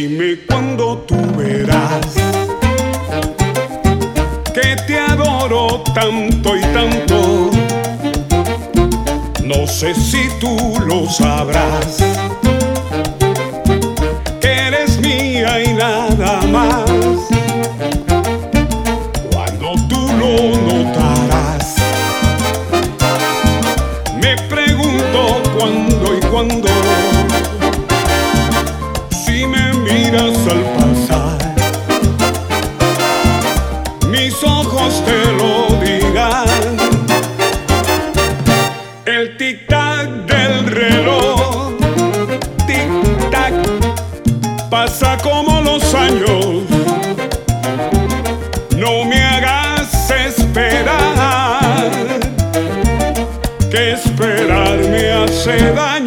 Dime cuándo tú verás que te adoro tanto y tanto. No sé si tú lo sabrás, que eres mía y nada más. Cuando tú lo notarás, me pregunto cuándo y cuándo al pasar, mis ojos te lo dirán. El tic-tac del reloj, tic-tac, pasa como los años. No me hagas esperar, que esperar me hace daño.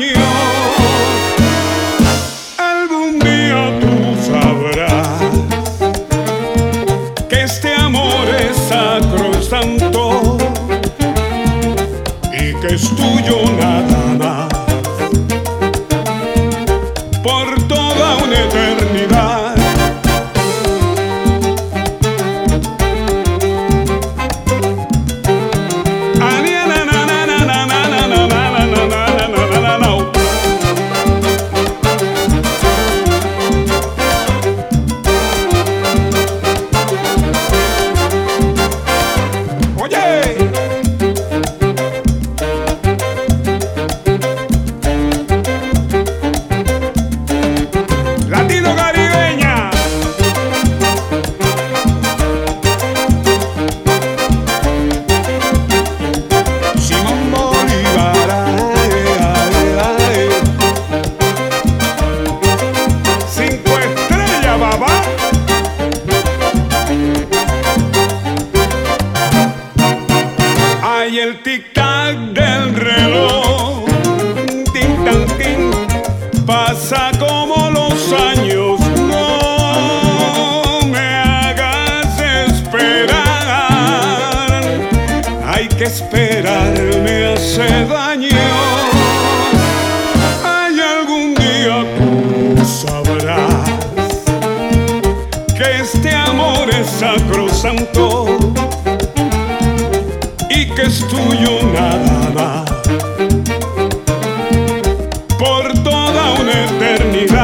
Es tuyo nada más por toda una eternidad. Hay el tic-tac del reloj. Tin, tan, tin. Pasa como los años. No me hagas esperar. Hay que esperar, me hace daño. Hay algún día tú sabrás que este amor es sacrosanto que es tuyo nada más por toda una eternidad.